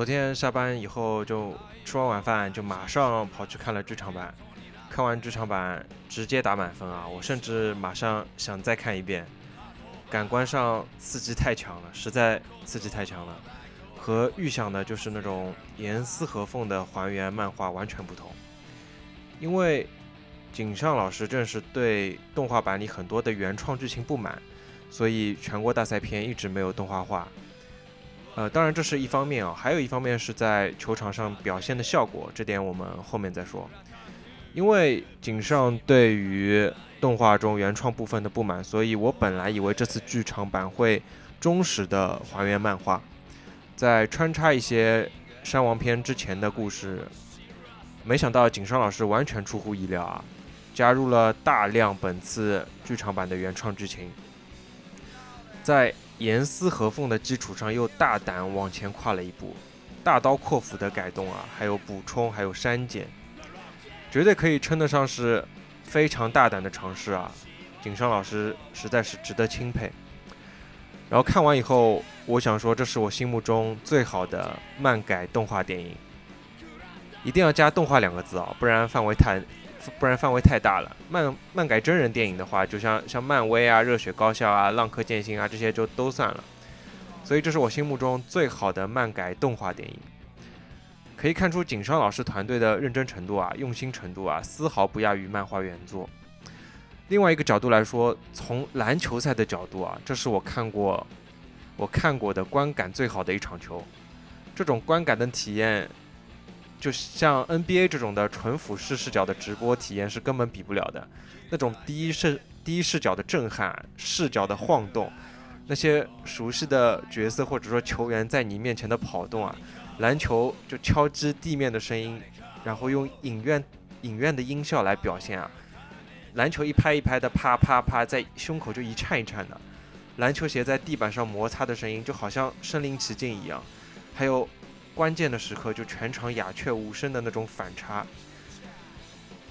昨天下班以后就吃完晚饭就马上跑去看了剧场版，看完剧场版直接打满分啊！我甚至马上想再看一遍，感官上刺激太强了，实在刺激太强了，和预想的就是那种严丝合缝的还原漫画完全不同。因为井上老师正是对动画版里很多的原创剧情不满，所以全国大赛篇一直没有动画化。呃，当然这是一方面啊，还有一方面是在球场上表现的效果，这点我们后面再说。因为井上对于动画中原创部分的不满，所以我本来以为这次剧场版会忠实的还原漫画，在穿插一些山王篇之前的故事，没想到井上老师完全出乎意料啊，加入了大量本次剧场版的原创剧情，在。严丝合缝的基础上，又大胆往前跨了一步，大刀阔斧的改动啊，还有补充，还有删减，绝对可以称得上是非常大胆的尝试啊！井上老师实在是值得钦佩。然后看完以后，我想说，这是我心目中最好的漫改动画电影，一定要加“动画”两个字啊，不然范围太。不然范围太大了。漫漫改真人电影的话，就像像漫威啊、热血高校啊、浪客剑心啊这些就都算了。所以这是我心目中最好的漫改动画电影。可以看出井上老师团队的认真程度啊、用心程度啊，丝毫不亚于漫画原作。另外一个角度来说，从篮球赛的角度啊，这是我看过我看过的观感最好的一场球。这种观感的体验。就像 NBA 这种的纯俯视视角的直播体验是根本比不了的，那种第一视第一视角的震撼，视角的晃动，那些熟悉的角色或者说球员在你面前的跑动啊，篮球就敲击地面的声音，然后用影院影院的音效来表现啊，篮球一拍一拍的啪啪啪在胸口就一颤一颤的，篮球鞋在地板上摩擦的声音就好像身临其境一样，还有。关键的时刻就全场鸦雀无声的那种反差。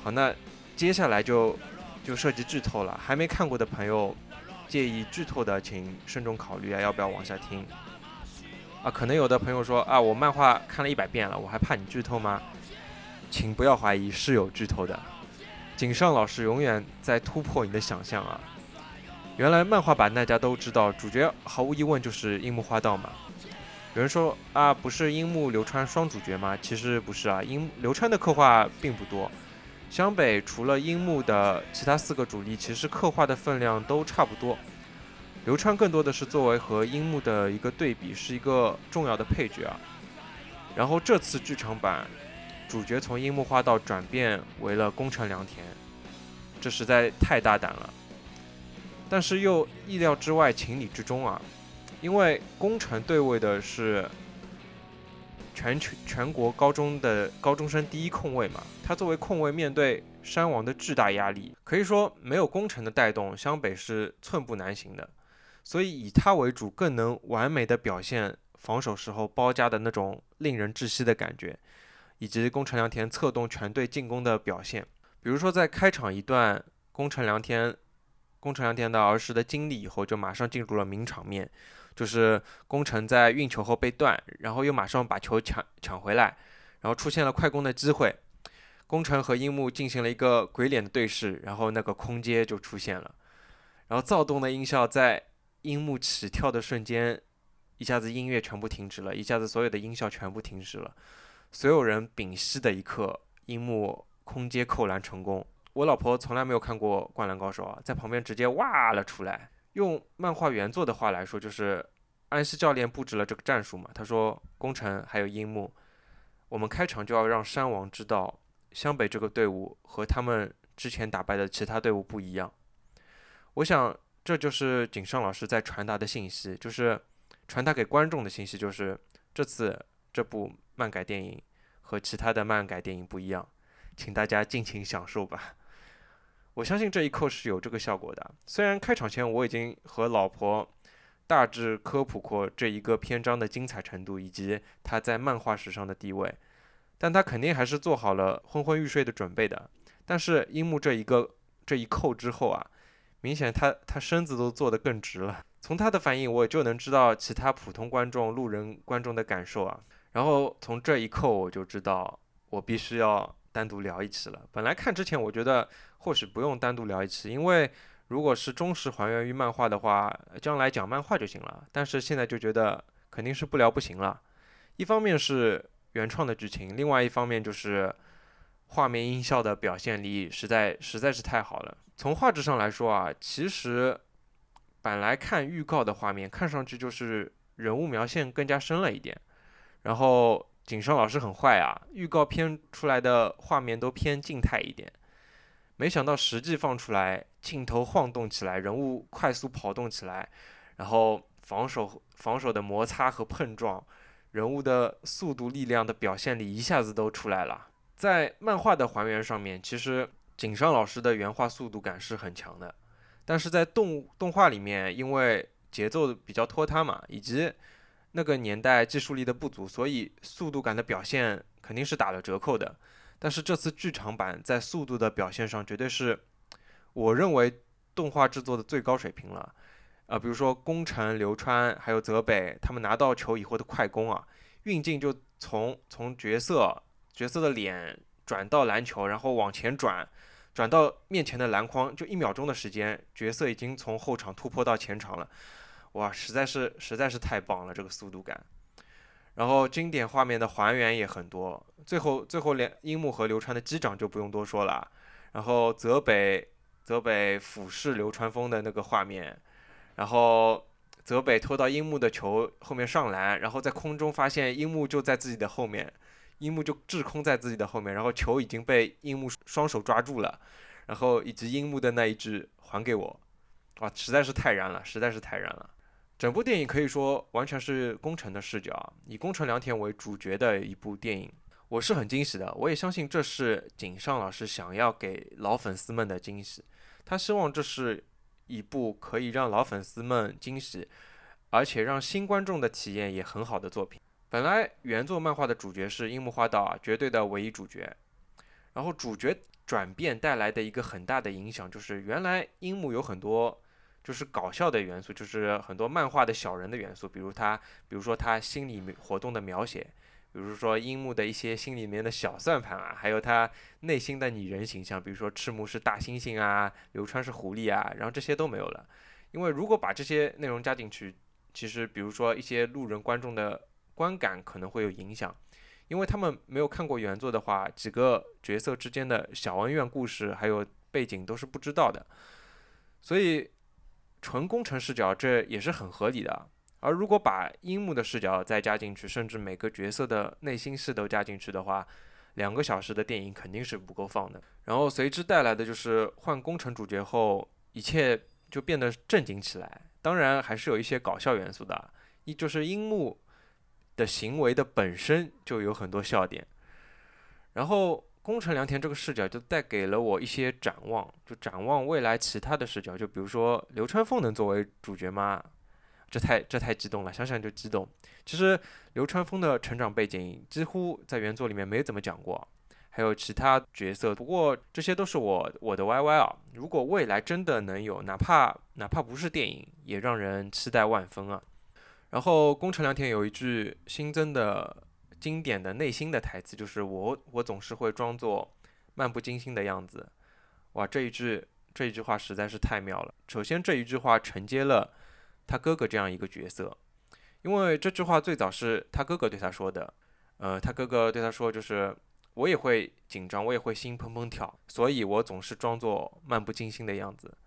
好，那接下来就就涉及剧透了。还没看过的朋友，介意剧透的请慎重考虑啊，要不要往下听？啊，可能有的朋友说啊，我漫画看了一百遍了，我还怕你剧透吗？请不要怀疑，是有剧透的。井上老师永远在突破你的想象啊！原来漫画版大家都知道，主角毫无疑问就是樱木花道嘛。有人说啊，不是樱木流川双主角吗？其实不是啊，樱流川的刻画并不多。湘北除了樱木的其他四个主力，其实刻画的分量都差不多。流川更多的是作为和樱木的一个对比，是一个重要的配角啊。然后这次剧场版，主角从樱木花道转变为了宫城良田，这实在太大胆了，但是又意料之外，情理之中啊。因为工程对位的是全全全国高中的高中生第一控卫嘛，他作为控卫面对山王的巨大压力，可以说没有工程的带动，湘北是寸步难行的。所以以他为主，更能完美的表现防守时候包夹的那种令人窒息的感觉，以及宫城良田策动全队进攻的表现。比如说在开场一段，宫城良田宫城良田的儿时的经历以后，就马上进入了名场面。就是宫城在运球后被断，然后又马上把球抢抢回来，然后出现了快攻的机会。宫城和樱木进行了一个鬼脸的对视，然后那个空接就出现了。然后躁动的音效在樱木起跳的瞬间，一下子音乐全部停止了，一下子所有的音效全部停止了。所有人屏息的一刻，樱木空接扣篮成功。我老婆从来没有看过《灌篮高手》啊，在旁边直接哇了出来。用漫画原作的话来说，就是安西教练布置了这个战术嘛。他说：“宫城还有樱木，我们开场就要让山王知道，湘北这个队伍和他们之前打败的其他队伍不一样。”我想，这就是井上老师在传达的信息，就是传达给观众的信息，就是这次这部漫改电影和其他的漫改电影不一样，请大家尽情享受吧。我相信这一刻是有这个效果的。虽然开场前我已经和老婆大致科普过这一个篇章的精彩程度以及它在漫画史上的地位，但他肯定还是做好了昏昏欲睡的准备的。但是樱木这一个这一扣之后啊，明显他他身子都坐得更直了。从他的反应，我就能知道其他普通观众、路人观众的感受啊。然后从这一刻我就知道，我必须要单独聊一期了。本来看之前我觉得或许不用单独聊一期，因为如果是忠实还原于漫画的话，将来讲漫画就行了。但是现在就觉得肯定是不聊不行了。一方面是原创的剧情，另外一方面就是画面音效的表现力实在实在是太好了。从画质上来说啊，其实本来看预告的画面看上去就是人物描线更加深了一点。然后井上老师很坏啊，预告片出来的画面都偏静态一点，没想到实际放出来，镜头晃动起来，人物快速跑动起来，然后防守防守的摩擦和碰撞，人物的速度力量的表现力一下子都出来了。在漫画的还原上面，其实井上老师的原画速度感是很强的，但是在动动画里面，因为节奏比较拖沓嘛，以及那个年代技术力的不足，所以速度感的表现肯定是打了折扣的。但是这次剧场版在速度的表现上，绝对是我认为动画制作的最高水平了。啊，比如说宫城、流川还有泽北，他们拿到球以后的快攻啊，运镜就从从角色角色的脸转到篮球，然后往前转，转到面前的篮筐，就一秒钟的时间，角色已经从后场突破到前场了。哇，实在是实在是太棒了，这个速度感。然后经典画面的还原也很多，最后最后连樱木和流川的击掌就不用多说了。然后泽北泽北俯视流川枫的那个画面，然后泽北拖到樱木的球后面上篮，然后在空中发现樱木就在自己的后面，樱木就滞空在自己的后面，然后球已经被樱木双手抓住了，然后以及樱木的那一句还给我，哇，实在是太燃了，实在是太燃了。整部电影可以说完全是宫城的视角，以宫城良田为主角的一部电影，我是很惊喜的。我也相信这是井上老师想要给老粉丝们的惊喜，他希望这是一部可以让老粉丝们惊喜，而且让新观众的体验也很好的作品。本来原作漫画的主角是樱木花道啊，绝对的唯一主角，然后主角转变带来的一个很大的影响就是，原来樱木有很多。就是搞笑的元素，就是很多漫画的小人的元素，比如他，比如说他心理活动的描写，比如说樱木的一些心里面的小算盘啊，还有他内心的拟人形象，比如说赤木是大猩猩啊，流川是狐狸啊，然后这些都没有了，因为如果把这些内容加进去，其实比如说一些路人观众的观感可能会有影响，因为他们没有看过原作的话，几个角色之间的小恩怨故事还有背景都是不知道的，所以。纯工程视角，这也是很合理的。而如果把樱木的视角再加进去，甚至每个角色的内心戏都加进去的话，两个小时的电影肯定是不够放的。然后随之带来的就是换工程主角后，一切就变得正经起来。当然还是有一些搞笑元素的，一就是樱木的行为的本身就有很多笑点。然后。宫城良田这个视角就带给了我一些展望，就展望未来其他的视角，就比如说流川枫能作为主角吗？这太这太激动了，想想就激动。其实流川枫的成长背景几乎在原作里面没怎么讲过，还有其他角色，不过这些都是我我的 YY 啊。如果未来真的能有，哪怕哪怕不是电影，也让人期待万分啊。然后宫城良田有一句新增的。经典的内心的台词就是我，我总是会装作漫不经心的样子。哇，这一句这一句话实在是太妙了。首先这一句话承接了他哥哥这样一个角色，因为这句话最早是他哥哥对他说的。呃，他哥哥对他说就是我也会紧张，我也会心砰砰跳，所以我总是装作漫不经心的样子。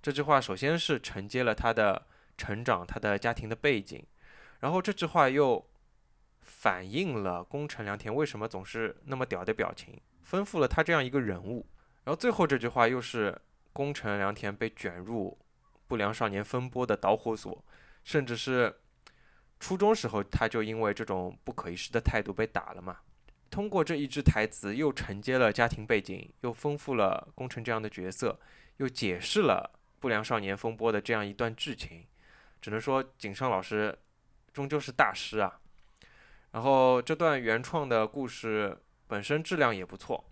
这句话首先是承接了他的成长，他的家庭的背景，然后这句话又。反映了宫城良田为什么总是那么屌的表情，丰富了他这样一个人物。然后最后这句话又是宫城良田被卷入不良少年风波的导火索，甚至是初中时候他就因为这种不可一世的态度被打了嘛。通过这一句台词，又承接了家庭背景，又丰富了宫城这样的角色，又解释了不良少年风波的这样一段剧情。只能说井上老师终究是大师啊。然后这段原创的故事本身质量也不错，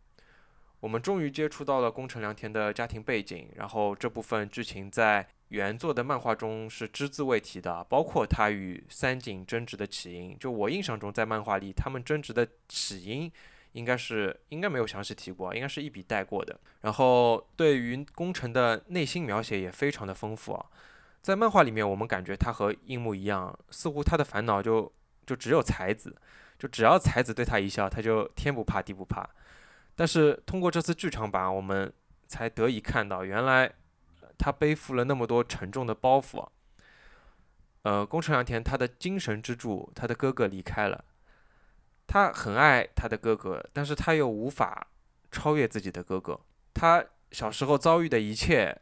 我们终于接触到了宫城良田的家庭背景，然后这部分剧情在原作的漫画中是只字未提的，包括他与三井争执的起因。就我印象中，在漫画里他们争执的起因应该是应该没有详细提过，应该是一笔带过的。然后对于宫城的内心描写也非常的丰富啊，在漫画里面我们感觉他和樱木一样，似乎他的烦恼就就只有才子，就只要才子对他一笑，他就天不怕地不怕。但是通过这次剧场版，我们才得以看到，原来他背负了那么多沉重的包袱。呃，宫城良田他的精神支柱，他的哥哥离开了，他很爱他的哥哥，但是他又无法超越自己的哥哥。他小时候遭遇的一切，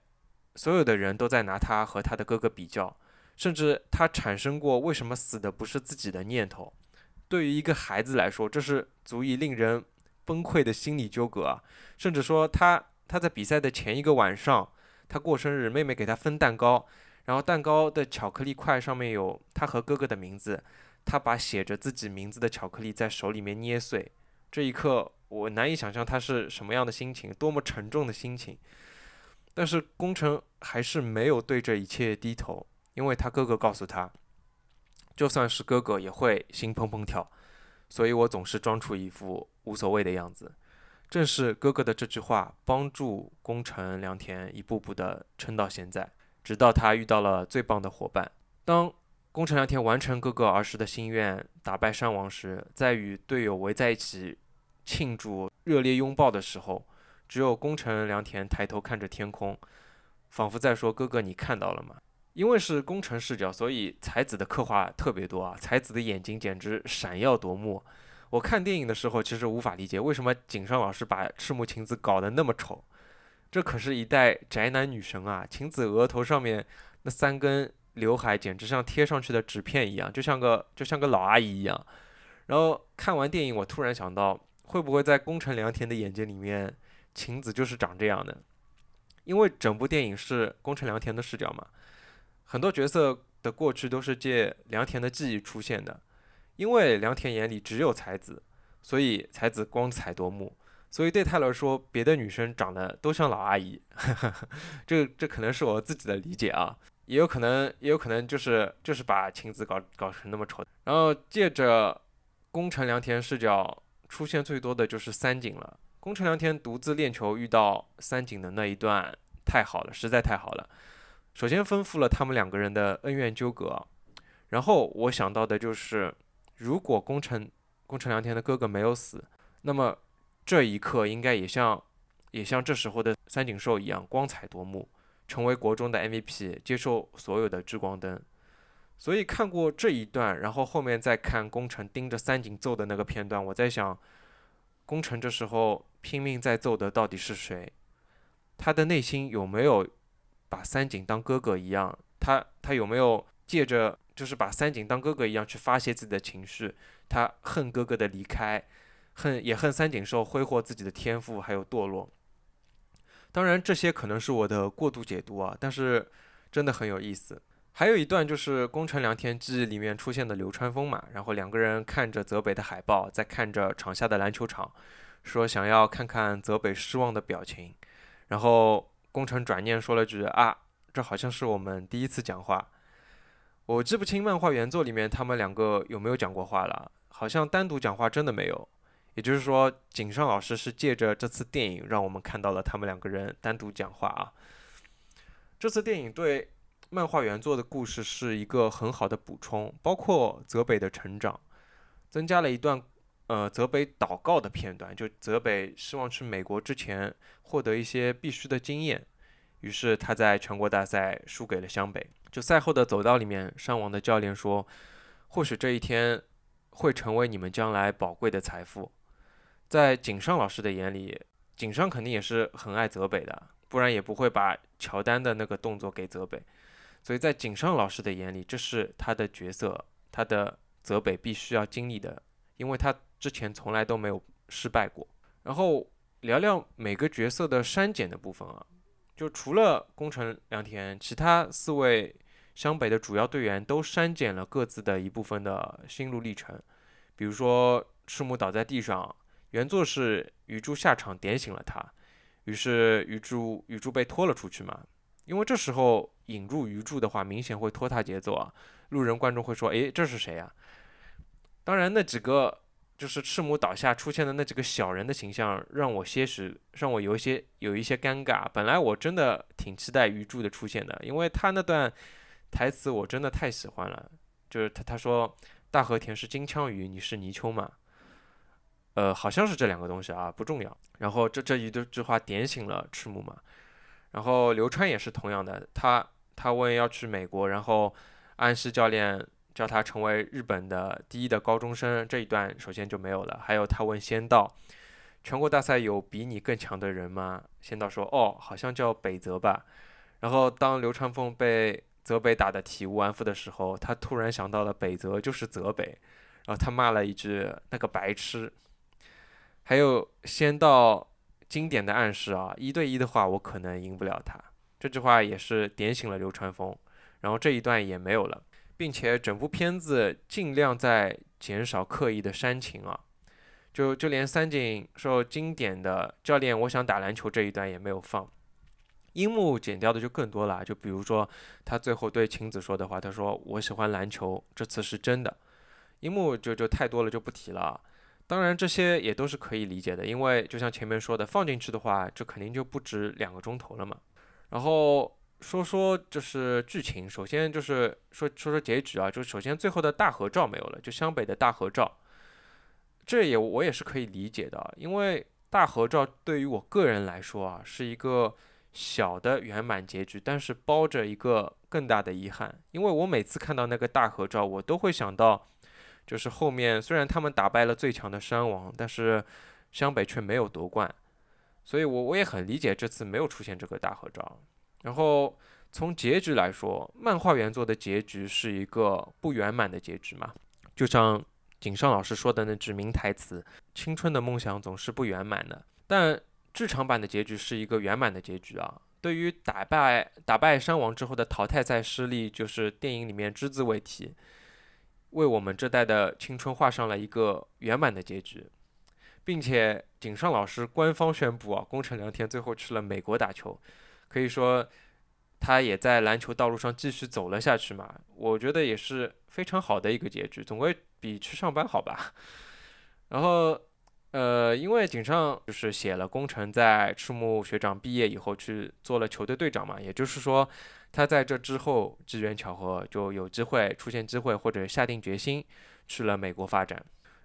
所有的人都在拿他和他的哥哥比较，甚至他产生过为什么死的不是自己的念头。对于一个孩子来说，这是足以令人。崩溃的心理纠葛，甚至说他他在比赛的前一个晚上，他过生日，妹妹给他分蛋糕，然后蛋糕的巧克力块上面有他和哥哥的名字，他把写着自己名字的巧克力在手里面捏碎，这一刻我难以想象他是什么样的心情，多么沉重的心情。但是工程还是没有对这一切低头，因为他哥哥告诉他，就算是哥哥也会心砰砰跳。所以我总是装出一副无所谓的样子。正是哥哥的这句话，帮助宫城良田一步步的撑到现在，直到他遇到了最棒的伙伴。当宫城良田完成哥哥儿时的心愿，打败山王时，在与队友围在一起庆祝、热烈拥抱的时候，只有宫城良田抬头看着天空，仿佛在说：“哥哥，你看到了吗？”因为是工程视角，所以才子的刻画特别多啊！才子的眼睛简直闪耀夺目。我看电影的时候，其实无法理解为什么井上老师把赤木晴子搞得那么丑。这可是一代宅男女神啊！晴子额头上面那三根刘海，简直像贴上去的纸片一样，就像个就像个老阿姨一样。然后看完电影，我突然想到，会不会在宫城良田的眼睛里面，晴子就是长这样的？因为整部电影是宫城良田的视角嘛。很多角色的过去都是借良田的记忆出现的，因为良田眼里只有才子，所以才子光彩夺目。所以对他来说，别的女生长得都像老阿姨。这这可能是我自己的理解啊，也有可能也有可能就是就是把晴子搞搞成那么丑。然后借着宫城良田视角出现最多的就是三井了。宫城良田独自练球遇到三井的那一段太好了，实在太好了。首先丰富了他们两个人的恩怨纠葛，然后我想到的就是，如果宫城宫城良田的哥哥没有死，那么这一刻应该也像也像这时候的三井寿一样光彩夺目，成为国中的 MVP，接受所有的聚光灯。所以看过这一段，然后后面再看宫城盯着三井揍的那个片段，我在想，宫城这时候拼命在揍的到底是谁？他的内心有没有？把三井当哥哥一样，他他有没有借着就是把三井当哥哥一样去发泄自己的情绪？他恨哥哥的离开，恨也恨三井寿挥霍自己的天赋还有堕落。当然这些可能是我的过度解读啊，但是真的很有意思。还有一段就是宫城良田记里面出现的流川枫嘛，然后两个人看着泽北的海报，在看着场下的篮球场，说想要看看泽北失望的表情，然后。工程转念说了句：“啊，这好像是我们第一次讲话。”我记不清漫画原作里面他们两个有没有讲过话了，好像单独讲话真的没有。也就是说，井上老师是借着这次电影让我们看到了他们两个人单独讲话啊。这次电影对漫画原作的故事是一个很好的补充，包括泽北的成长，增加了一段。呃，泽北祷告的片段，就泽北希望去美国之前获得一些必须的经验，于是他在全国大赛输给了湘北。就赛后的走道里面，山王的教练说：“或许这一天会成为你们将来宝贵的财富。”在井上老师的眼里，井上肯定也是很爱泽北的，不然也不会把乔丹的那个动作给泽北。所以在井上老师的眼里，这是他的角色，他的泽北必须要经历的，因为他。之前从来都没有失败过。然后聊聊每个角色的删减的部分啊，就除了宫城良田，其他四位湘北的主要队员都删减了各自的一部分的心路历程。比如说赤木倒在地上，原作是鱼柱下场点醒了他，于是鱼柱鱼柱被拖了出去嘛。因为这时候引入鱼柱的话，明显会拖沓节奏啊。路人观众会说：“诶，这是谁呀？”当然，那几个就是赤木倒下出现的那几个小人的形象，让我些许让我有一些有一些尴尬。本来我真的挺期待鱼柱的出现的，因为他那段台词我真的太喜欢了。就是他他说：“大和田是金枪鱼，你是泥鳅嘛？”呃，好像是这两个东西啊，不重要。然后这这一句句话点醒了赤木嘛。然后流川也是同样的，他他问要去美国，然后安西教练叫他成为日本的第一的高中生，这一段首先就没有了。还有他问仙道，全国大赛有比你更强的人吗？仙道说，哦，好像叫北泽吧。然后当流川枫被泽北打得体无完肤的时候，他突然想到了北泽就是泽北，然后他骂了一句那个白痴。还有仙道。经典的暗示啊，一对一的话我可能赢不了他。这句话也是点醒了流川枫，然后这一段也没有了，并且整部片子尽量在减少刻意的煽情啊，就就连三井寿经典的教练我想打篮球这一段也没有放。樱木剪掉的就更多了，就比如说他最后对晴子说的话，他说我喜欢篮球，这次是真的。樱木就就太多了就不提了。当然，这些也都是可以理解的，因为就像前面说的，放进去的话，这肯定就不止两个钟头了嘛。然后说说就是剧情，首先就是说说说结局啊，就是首先最后的大合照没有了，就湘北的大合照，这也我也是可以理解的，因为大合照对于我个人来说啊，是一个小的圆满结局，但是包着一个更大的遗憾，因为我每次看到那个大合照，我都会想到。就是后面虽然他们打败了最强的山王，但是湘北却没有夺冠，所以我我也很理解这次没有出现这个大合照。然后从结局来说，漫画原作的结局是一个不圆满的结局嘛，就像井上老师说的那句名台词：“青春的梦想总是不圆满的。”但剧场版的结局是一个圆满的结局啊。对于打败打败山王之后的淘汰赛失利，就是电影里面只字未提。为我们这代的青春画上了一个圆满的结局，并且井上老师官方宣布啊，宫城良田最后去了美国打球，可以说他也在篮球道路上继续走了下去嘛。我觉得也是非常好的一个结局，总归比去上班好吧。然后，呃，因为井上就是写了工程在赤木学长毕业以后去做了球队队长嘛，也就是说。他在这之后机缘巧合就有机会出现机会或者下定决心去了美国发展，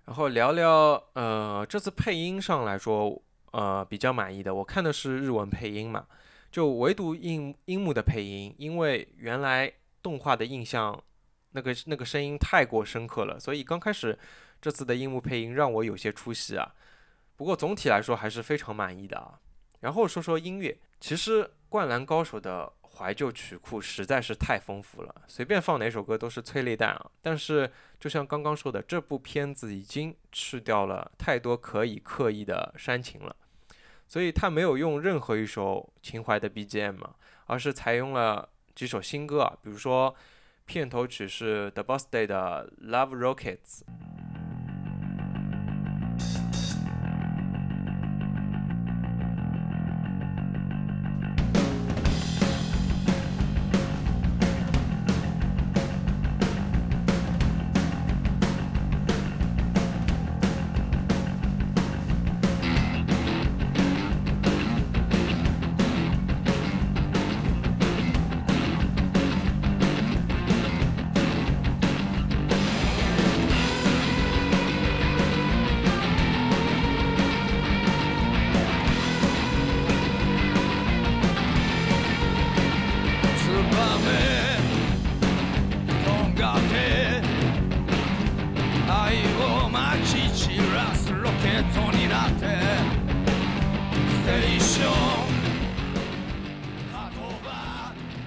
然后聊聊呃这次配音上来说呃比较满意的，我看的是日文配音嘛，就唯独樱樱木的配音，因为原来动画的印象那个那个声音太过深刻了，所以刚开始这次的樱木配音让我有些出戏啊，不过总体来说还是非常满意的啊。然后说说音乐，其实灌篮高手的。怀旧曲库实在是太丰富了，随便放哪首歌都是催泪弹啊！但是就像刚刚说的，这部片子已经去掉了太多可以刻意的煽情了，所以他没有用任何一首情怀的 BGM，而是采用了几首新歌啊，比如说片头曲是 The Birthday 的 Love Rockets。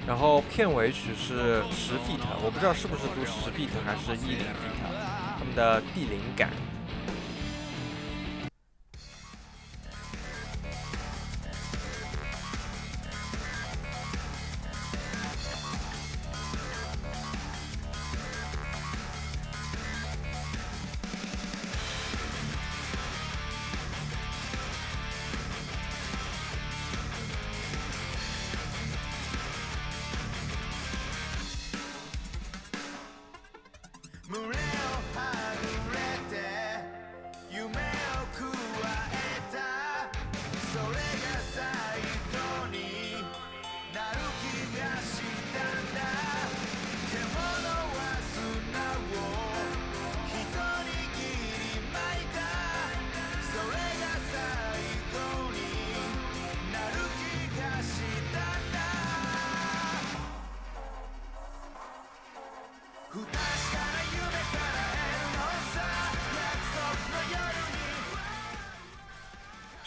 然后片尾曲是十 feet，我不知道是不是读十 feet 还是一零 feet，他们的地灵感。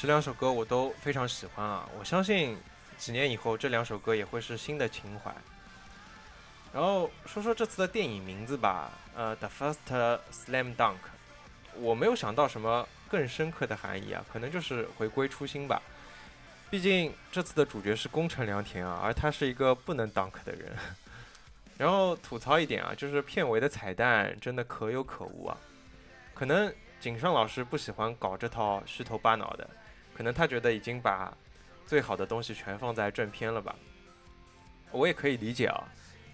这两首歌我都非常喜欢啊！我相信几年以后这两首歌也会是新的情怀。然后说说这次的电影名字吧，呃，《The First Slam Dunk》，我没有想到什么更深刻的含义啊，可能就是回归初心吧。毕竟这次的主角是宫城良田啊，而他是一个不能 dunk 的人。然后吐槽一点啊，就是片尾的彩蛋真的可有可无啊。可能井上老师不喜欢搞这套虚头巴脑的，可能他觉得已经把最好的东西全放在正片了吧。我也可以理解啊，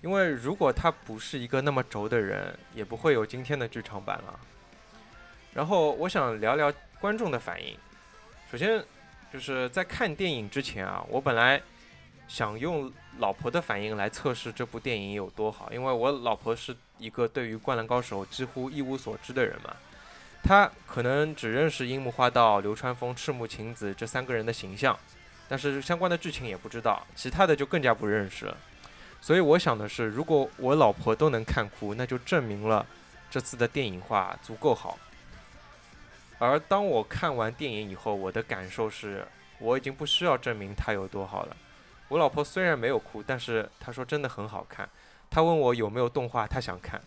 因为如果他不是一个那么轴的人，也不会有今天的剧场版了。然后我想聊聊观众的反应。首先。就是在看电影之前啊，我本来想用老婆的反应来测试这部电影有多好，因为我老婆是一个对于《灌篮高手》几乎一无所知的人嘛，他可能只认识樱木花道、流川枫、赤木晴子这三个人的形象，但是相关的剧情也不知道，其他的就更加不认识了。所以我想的是，如果我老婆都能看哭，那就证明了这次的电影化足够好。而当我看完电影以后，我的感受是，我已经不需要证明它有多好了。我老婆虽然没有哭，但是她说真的很好看。她问我有没有动画，她想看。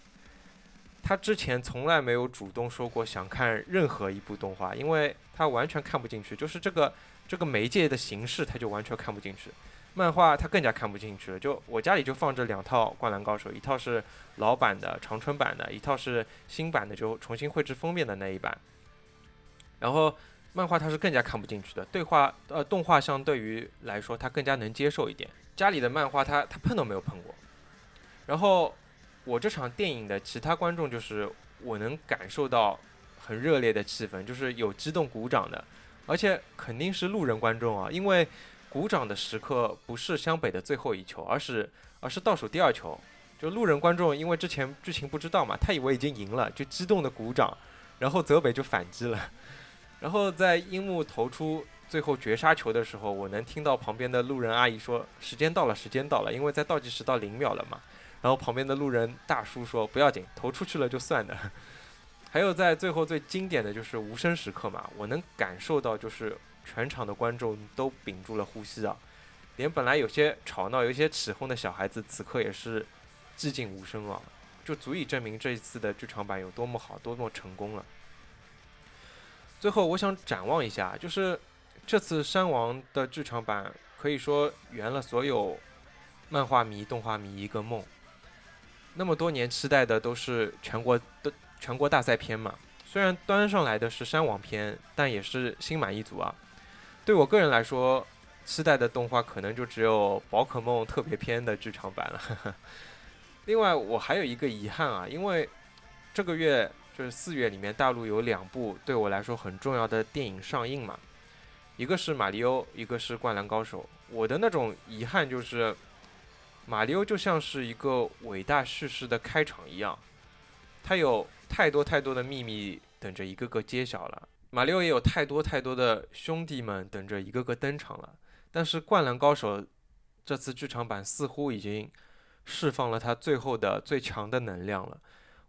他之前从来没有主动说过想看任何一部动画，因为他完全看不进去，就是这个这个媒介的形式，他就完全看不进去。漫画他更加看不进去了。就我家里就放着两套《灌篮高手》，一套是老版的长春版的，一套是新版的，就重新绘制封面的那一版。然后漫画他是更加看不进去的，对话呃动画相对于来说他更加能接受一点。家里的漫画他他碰都没有碰过。然后我这场电影的其他观众就是我能感受到很热烈的气氛，就是有激动鼓掌的，而且肯定是路人观众啊，因为鼓掌的时刻不是湘北的最后一球，而是而是倒数第二球。就路人观众因为之前剧情不知道嘛，他以为已经赢了，就激动的鼓掌，然后泽北就反击了。然后在樱木投出最后绝杀球的时候，我能听到旁边的路人阿姨说：“时间到了，时间到了。”因为在倒计时到零秒了嘛。然后旁边的路人大叔说：“不要紧，投出去了就算的。”还有在最后最经典的就是无声时刻嘛，我能感受到就是全场的观众都屏住了呼吸啊，连本来有些吵闹、有些起哄的小孩子，此刻也是寂静无声啊，就足以证明这一次的剧场版有多么好，多么成功了。最后，我想展望一下，就是这次山王的剧场版可以说圆了所有漫画迷、动画迷一个梦。那么多年期待的都是全国的全国大赛篇嘛，虽然端上来的是山王篇，但也是心满意足啊。对我个人来说，期待的动画可能就只有宝可梦特别篇的剧场版了。另外，我还有一个遗憾啊，因为这个月。就是四月里面，大陆有两部对我来说很重要的电影上映嘛，一个是马里奥，一个是灌篮高手。我的那种遗憾就是，马里奥就像是一个伟大叙事的开场一样，它有太多太多的秘密等着一个个揭晓了。马里奥也有太多太多的兄弟们等着一个个登场了。但是灌篮高手这次剧场版似乎已经释放了他最后的最强的能量了。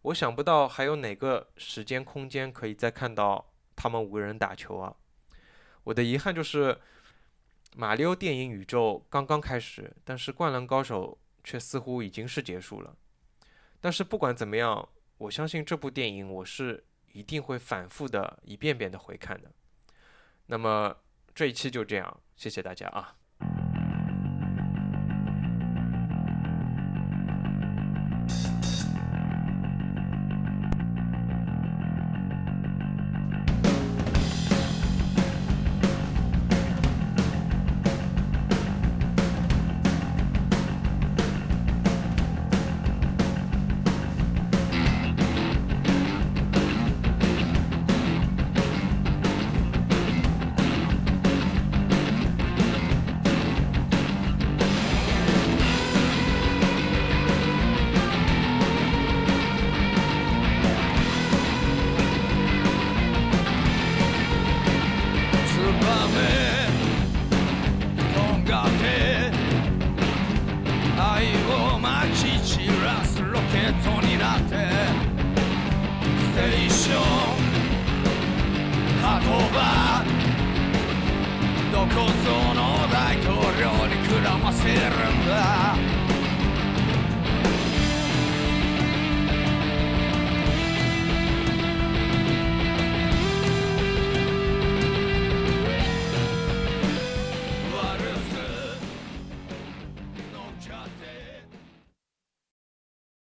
我想不到还有哪个时间空间可以再看到他们五个人打球啊！我的遗憾就是，马里奥电影宇宙刚刚开始，但是灌篮高手却似乎已经是结束了。但是不管怎么样，我相信这部电影我是一定会反复的一遍遍的回看的。那么这一期就这样，谢谢大家啊！